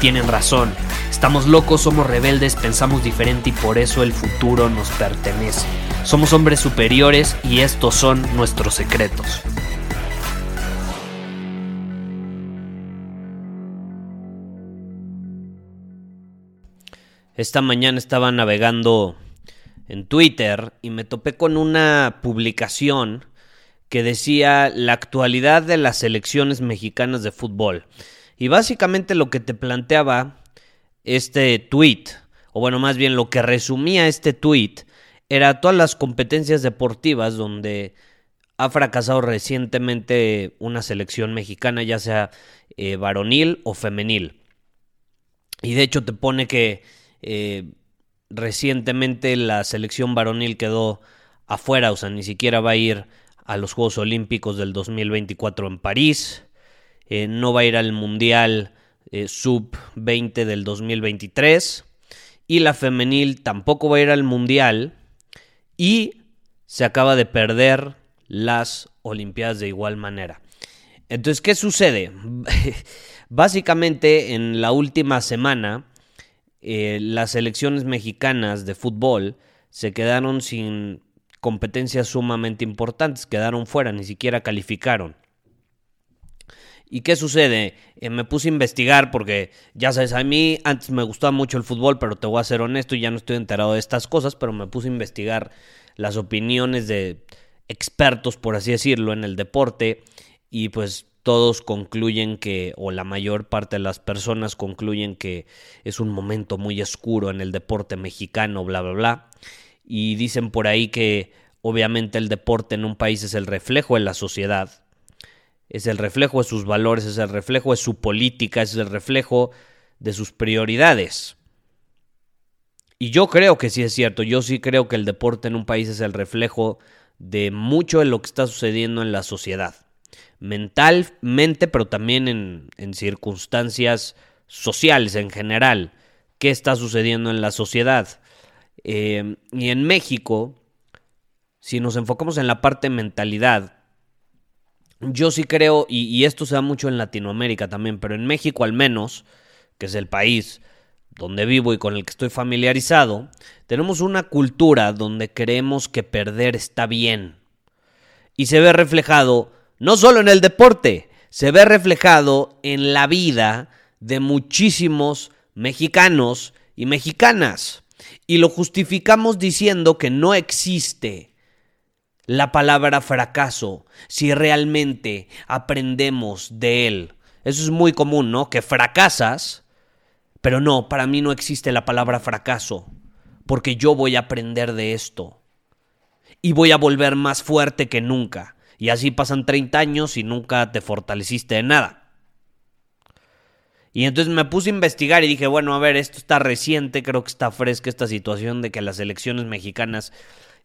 tienen razón. Estamos locos, somos rebeldes, pensamos diferente y por eso el futuro nos pertenece. Somos hombres superiores y estos son nuestros secretos. Esta mañana estaba navegando en Twitter y me topé con una publicación que decía la actualidad de las selecciones mexicanas de fútbol. Y básicamente lo que te planteaba este tweet, o bueno, más bien lo que resumía este tweet, era todas las competencias deportivas donde ha fracasado recientemente una selección mexicana, ya sea eh, varonil o femenil. Y de hecho te pone que eh, recientemente la selección varonil quedó afuera, o sea, ni siquiera va a ir a los Juegos Olímpicos del 2024 en París, eh, no va a ir al Mundial eh, Sub-20 del 2023 y la femenil tampoco va a ir al Mundial y se acaba de perder las Olimpiadas de igual manera. Entonces, ¿qué sucede? Básicamente en la última semana eh, las selecciones mexicanas de fútbol se quedaron sin competencias sumamente importantes, quedaron fuera, ni siquiera calificaron. ¿Y qué sucede? Eh, me puse a investigar porque, ya sabes, a mí antes me gustaba mucho el fútbol, pero te voy a ser honesto y ya no estoy enterado de estas cosas, pero me puse a investigar las opiniones de expertos, por así decirlo, en el deporte y pues todos concluyen que, o la mayor parte de las personas concluyen que es un momento muy oscuro en el deporte mexicano, bla, bla, bla. Y dicen por ahí que obviamente el deporte en un país es el reflejo de la sociedad, es el reflejo de sus valores, es el reflejo de su política, es el reflejo de sus prioridades. Y yo creo que sí es cierto, yo sí creo que el deporte en un país es el reflejo de mucho de lo que está sucediendo en la sociedad mentalmente, pero también en, circunstancias sociales en general. ¿Qué está sucediendo en la sociedad? Eh, y en México, si nos enfocamos en la parte mentalidad, yo sí creo, y, esto se da mucho en Latinoamérica también, pero en México al menos, que es el país donde vivo y con el que estoy familiarizado, tenemos una cultura donde creemos que perder está bien. Y se ve reflejado no solo en el deporte, se ve reflejado en la vida de muchísimos mexicanos y mexicanas. Y lo justificamos diciendo que no existe la palabra fracaso si realmente aprendemos de él. Eso es muy común, ¿no? Que fracasas, pero no, para mí no existe la palabra fracaso, porque yo voy a aprender de esto y voy a volver más fuerte que nunca y así pasan 30 años y nunca te fortaleciste de nada. Y entonces me puse a investigar y dije, bueno, a ver, esto está reciente, creo que está fresca esta situación de que las elecciones mexicanas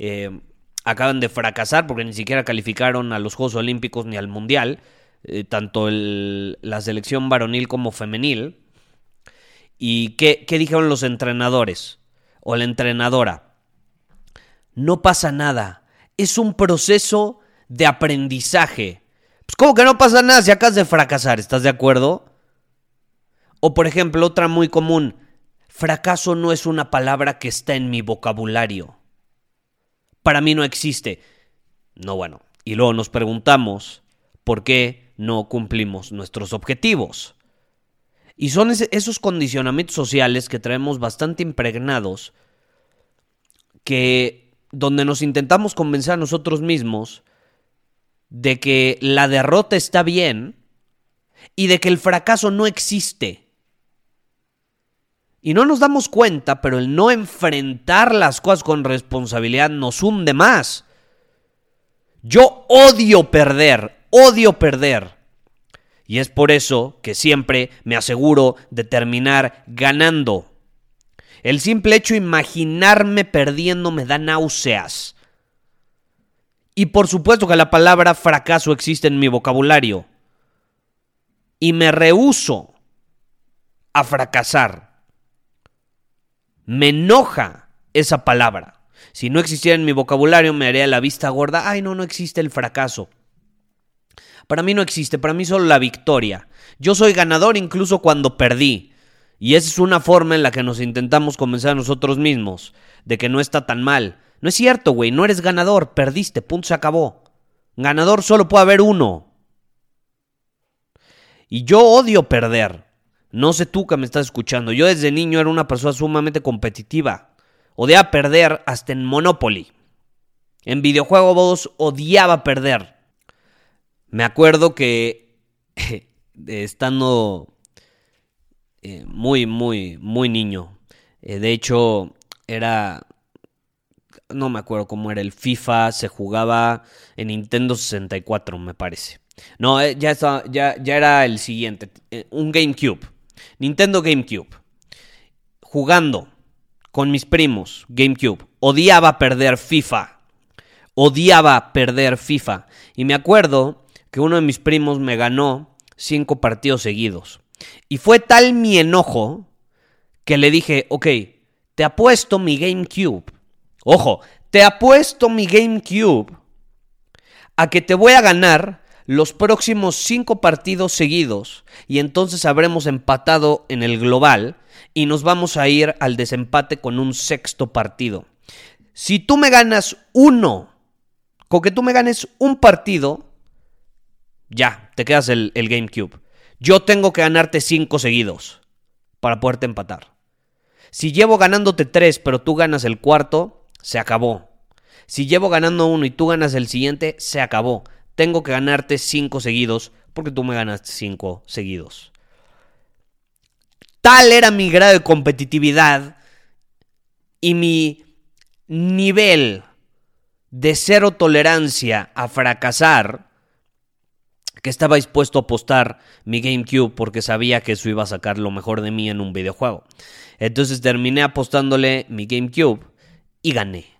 eh, acaban de fracasar porque ni siquiera calificaron a los Juegos Olímpicos ni al Mundial, eh, tanto la selección varonil como femenil. ¿Y qué, qué dijeron los entrenadores o la entrenadora? No pasa nada, es un proceso de aprendizaje. Pues como que no pasa nada si acabas de fracasar, ¿estás de acuerdo? O por ejemplo, otra muy común, fracaso no es una palabra que está en mi vocabulario. Para mí no existe. No, bueno. Y luego nos preguntamos, ¿por qué no cumplimos nuestros objetivos? Y son esos condicionamientos sociales que traemos bastante impregnados, que donde nos intentamos convencer a nosotros mismos de que la derrota está bien y de que el fracaso no existe. Y no nos damos cuenta, pero el no enfrentar las cosas con responsabilidad nos hunde más. Yo odio perder, odio perder. Y es por eso que siempre me aseguro de terminar ganando. El simple hecho de imaginarme perdiendo me da náuseas. Y por supuesto que la palabra fracaso existe en mi vocabulario. Y me rehuso a fracasar. Me enoja esa palabra. Si no existiera en mi vocabulario me haría la vista gorda. Ay, no, no existe el fracaso. Para mí no existe, para mí solo la victoria. Yo soy ganador incluso cuando perdí. Y esa es una forma en la que nos intentamos convencer a nosotros mismos de que no está tan mal. No es cierto, güey, no eres ganador, perdiste, punto, se acabó. Ganador solo puede haber uno. Y yo odio perder. No sé tú que me estás escuchando. Yo desde niño era una persona sumamente competitiva. Odiaba perder hasta en Monopoly. En videojuegos odiaba perder. Me acuerdo que estando eh, muy, muy, muy niño, eh, de hecho era, no me acuerdo cómo era el FIFA, se jugaba en Nintendo 64, me parece. No, eh, ya, ya, ya era el siguiente, un GameCube, Nintendo GameCube, jugando con mis primos, GameCube, odiaba perder FIFA, odiaba perder FIFA. Y me acuerdo que uno de mis primos me ganó cinco partidos seguidos. Y fue tal mi enojo que le dije, ok, te apuesto mi GameCube. Ojo, te apuesto mi GameCube a que te voy a ganar los próximos cinco partidos seguidos y entonces habremos empatado en el global y nos vamos a ir al desempate con un sexto partido. Si tú me ganas uno, con que tú me ganes un partido, ya, te quedas el, GameCube. Yo tengo que ganarte cinco seguidos para poderte empatar. Si llevo ganándote tres, pero tú ganas el cuarto, se acabó. Si llevo ganando uno y tú ganas el siguiente, se acabó. Tengo que ganarte cinco seguidos porque tú me ganas cinco seguidos. Tal era mi grado de competitividad y mi nivel de cero tolerancia a fracasar que estaba dispuesto a apostar mi GameCube porque sabía que eso iba a sacar lo mejor de mí en un videojuego. Entonces terminé apostándole mi GameCube y gané.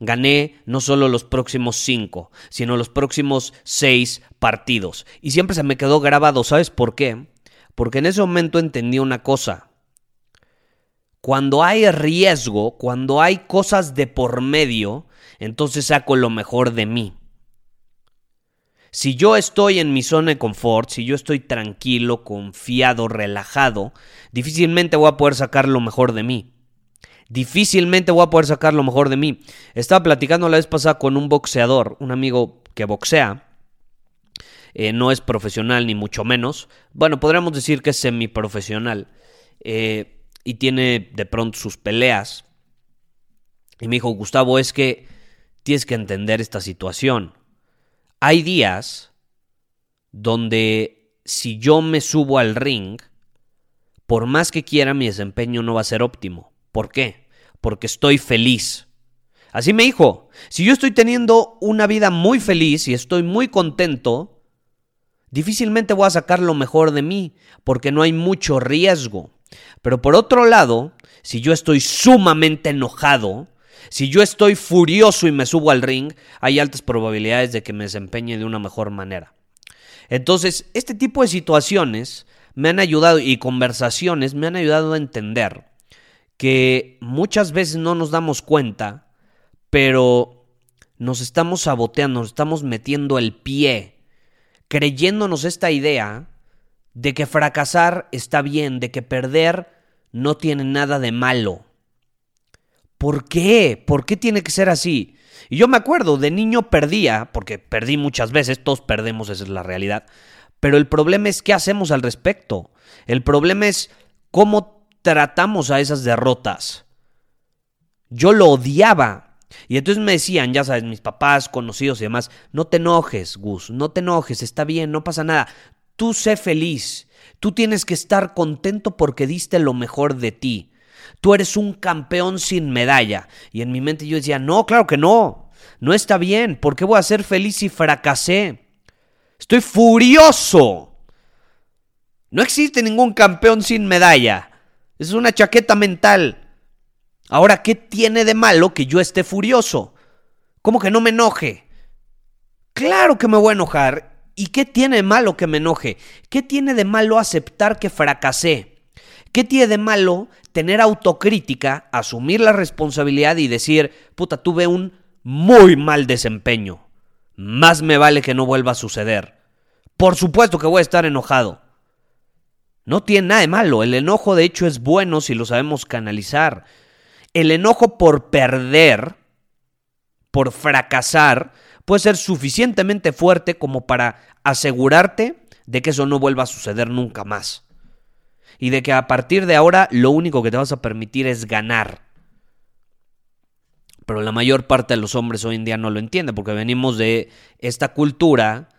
Gané no solo los próximos cinco, sino los próximos seis partidos. Y siempre se me quedó grabado, ¿sabes por qué? Porque en ese momento entendí una cosa. Cuando hay riesgo, cuando hay cosas de por medio, entonces saco lo mejor de mí. Si yo estoy en mi zona de confort, si yo estoy tranquilo, confiado, relajado, difícilmente voy a poder sacar lo mejor de mí. Difícilmente voy a poder sacar lo mejor de mí. Estaba platicando la vez pasada con un boxeador, un amigo que boxea. Eh, no es profesional ni mucho menos. Bueno, podríamos decir que es semiprofesional. Eh, y tiene de pronto sus peleas. Y me dijo, Gustavo, es que tienes que entender esta situación. Hay días donde si yo me subo al ring, por más que quiera mi desempeño no va a ser óptimo. ¿Por qué? Porque estoy feliz. Así me dijo, si yo estoy teniendo una vida muy feliz y estoy muy contento, difícilmente voy a sacar lo mejor de mí, porque no hay mucho riesgo. Pero por otro lado, si yo estoy sumamente enojado, si yo estoy furioso y me subo al ring, hay altas probabilidades de que me desempeñe de una mejor manera. Entonces, este tipo de situaciones me han ayudado y conversaciones me han ayudado a entender que muchas veces no nos damos cuenta, pero nos estamos saboteando, nos estamos metiendo el pie, creyéndonos esta idea de que fracasar está bien, de que perder no tiene nada de malo. ¿Por qué? ¿Por qué tiene que ser así? Y yo me acuerdo, de niño perdía, porque perdí muchas veces, todos perdemos, esa es la realidad. Pero el problema es qué hacemos al respecto. El problema es cómo tratamos a esas derrotas. Yo lo odiaba. Y entonces me decían, ya sabes, mis papás, conocidos y demás, no te enojes, Gus, no te enojes, está bien, no pasa nada. Tú sé feliz. Tú tienes que estar contento porque diste lo mejor de ti. Tú eres un campeón sin medalla. Y en mi mente yo decía, no, claro que no. No está bien. ¿Por qué voy a ser feliz si fracasé? Estoy furioso. No existe ningún campeón sin medalla. Es una chaqueta mental. Ahora, ¿qué tiene de malo que yo esté furioso? ¿Cómo que no me enoje? Claro que me voy a enojar. ¿Y qué tiene de malo que me enoje? ¿Qué tiene de malo aceptar que fracasé? ¿Qué tiene de malo tener autocrítica, asumir la responsabilidad y decir, puta, tuve un muy mal desempeño? Más me vale que no vuelva a suceder. Por supuesto que voy a estar enojado. No tiene nada de malo. El enojo de hecho es bueno si lo sabemos canalizar. El enojo por perder, por fracasar, puede ser suficientemente fuerte como para asegurarte de que eso no vuelva a suceder nunca más. Y de que a partir de ahora lo único que te vas a permitir es ganar. Pero la mayor parte de los hombres hoy en día no lo entiende porque venimos de esta cultura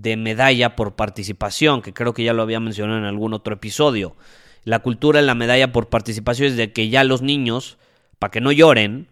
de medalla por participación, que creo que ya lo había mencionado en algún otro episodio. La cultura de la medalla por participación es de que ya los niños, para que no lloren,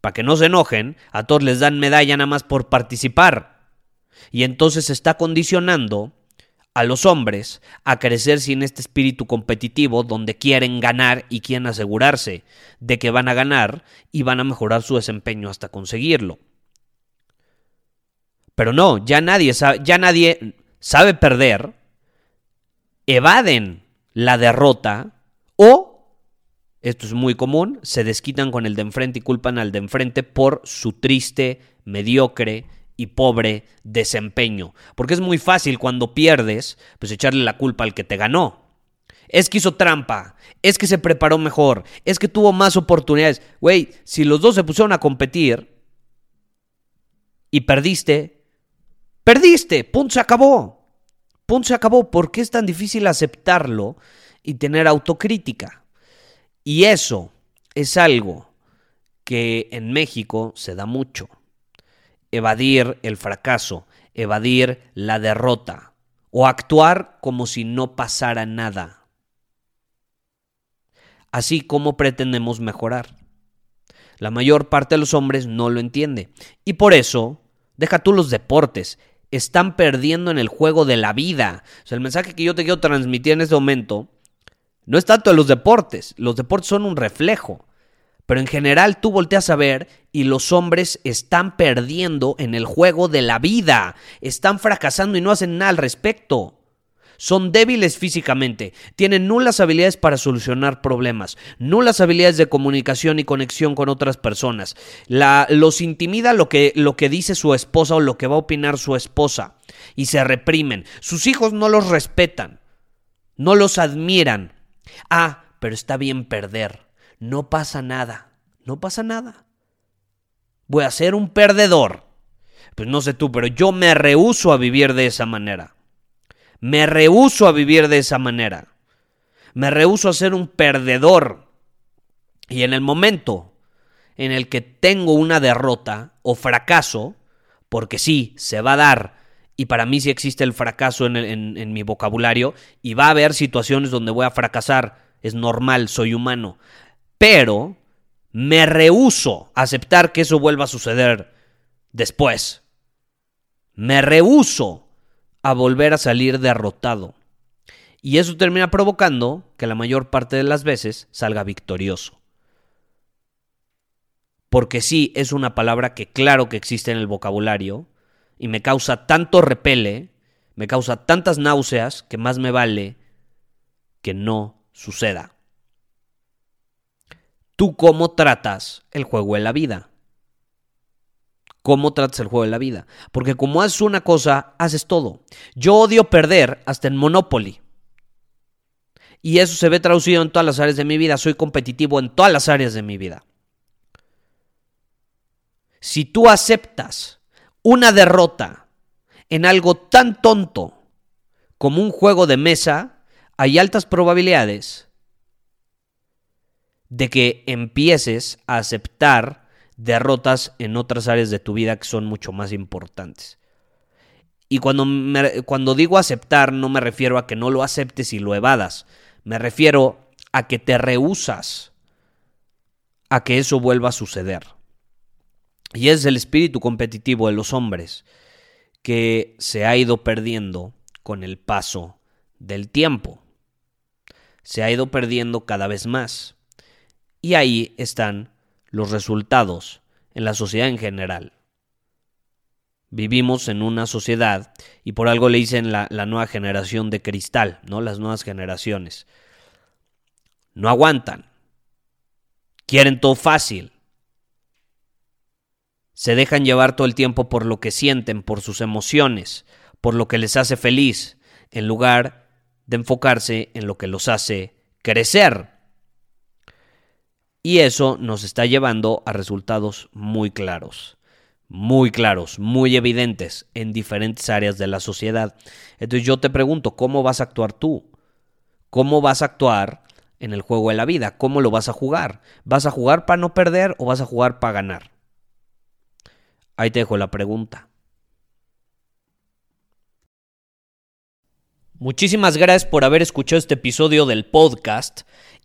para que no se enojen, a todos les dan medalla nada más por participar. Y entonces se está condicionando a los hombres a crecer sin este espíritu competitivo donde quieren ganar y quieren asegurarse de que van a ganar y van a mejorar su desempeño hasta conseguirlo. Pero no, ya nadie sabe, ya nadie sabe perder, evaden la derrota o, esto es muy común, se desquitan con el de enfrente y culpan al de enfrente por su triste, mediocre y pobre desempeño. Porque es muy fácil cuando pierdes, pues echarle la culpa al que te ganó. Es que hizo trampa, es que se preparó mejor, es que tuvo más oportunidades. Güey, si los dos se pusieron a competir y perdiste, Perdiste, punto se acabó. Punto se acabó. ¿Por qué es tan difícil aceptarlo y tener autocrítica? Y eso es algo que en México se da mucho. Evadir el fracaso, evadir la derrota o actuar como si no pasara nada. Así como pretendemos mejorar. La mayor parte de los hombres no lo entiende. Y por eso, deja tú los deportes, están perdiendo en el juego de la vida. O sea, el mensaje que yo te quiero transmitir en este momento no es tanto de los deportes. Los deportes son un reflejo. Pero en general tú volteas a ver y los hombres están perdiendo en el juego de la vida. Están fracasando y no hacen nada al respecto son débiles físicamente, tienen nulas habilidades para solucionar problemas, nulas habilidades de comunicación y conexión con otras personas. La, los intimida lo que, lo que dice su esposa o lo que va a opinar su esposa y se reprimen. Sus hijos no los respetan, no los admiran. Ah, pero está bien perder. No pasa nada, no pasa nada. Voy a ser un perdedor. Pues no sé tú, pero yo me rehuso a vivir de esa manera. Me rehuso a vivir de esa manera. Me rehuso a ser un perdedor. Y en el momento en el que tengo una derrota o fracaso, porque sí, se va a dar, y para mí sí existe el fracaso en, en mi vocabulario, y va a haber situaciones donde voy a fracasar, es normal, soy humano, pero me rehuso a aceptar que eso vuelva a suceder después. Me rehuso a volver a salir derrotado. Y eso termina provocando que la mayor parte de las veces salga victorioso. Porque sí es una palabra que claro que existe en el vocabulario y me causa tanto repele, me causa tantas náuseas que más me vale que no suceda. ¿Tú cómo tratas el juego de la vida? Cómo tratas el juego de la vida. Porque como haces una cosa, haces todo. Yo odio perder hasta en Monopoly. Y eso se ve traducido en todas las áreas de mi vida. Soy competitivo en todas las áreas de mi vida. Si tú aceptas una derrota en algo tan tonto como un juego de mesa, hay altas probabilidades de que empieces a aceptar derrotas en otras áreas de tu vida que son mucho más importantes. Y cuando, cuando digo aceptar, no me refiero a que no lo aceptes y lo evadas. Me refiero a que te rehusas a que eso vuelva a suceder. Y es el espíritu competitivo de los hombres que se ha ido perdiendo con el paso del tiempo. Se ha ido perdiendo cada vez más. Y ahí están los resultados en la sociedad en general. Vivimos en una sociedad, y por algo le dicen la, la nueva generación de cristal, ¿no? Las nuevas generaciones. No aguantan. Quieren todo fácil. Se dejan llevar todo el tiempo por lo que sienten, por sus emociones, por lo que les hace feliz, en lugar de enfocarse en lo que los hace crecer. Y eso nos está llevando a resultados muy claros, muy claros, muy evidentes en diferentes áreas de la sociedad. Entonces yo te pregunto, ¿cómo vas a actuar tú? ¿Cómo vas a actuar en el juego de la vida? ¿Cómo lo vas a jugar? ¿Vas a jugar para no perder o vas a jugar para ganar? Ahí te dejo la pregunta. Muchísimas gracias por haber escuchado este episodio del podcast.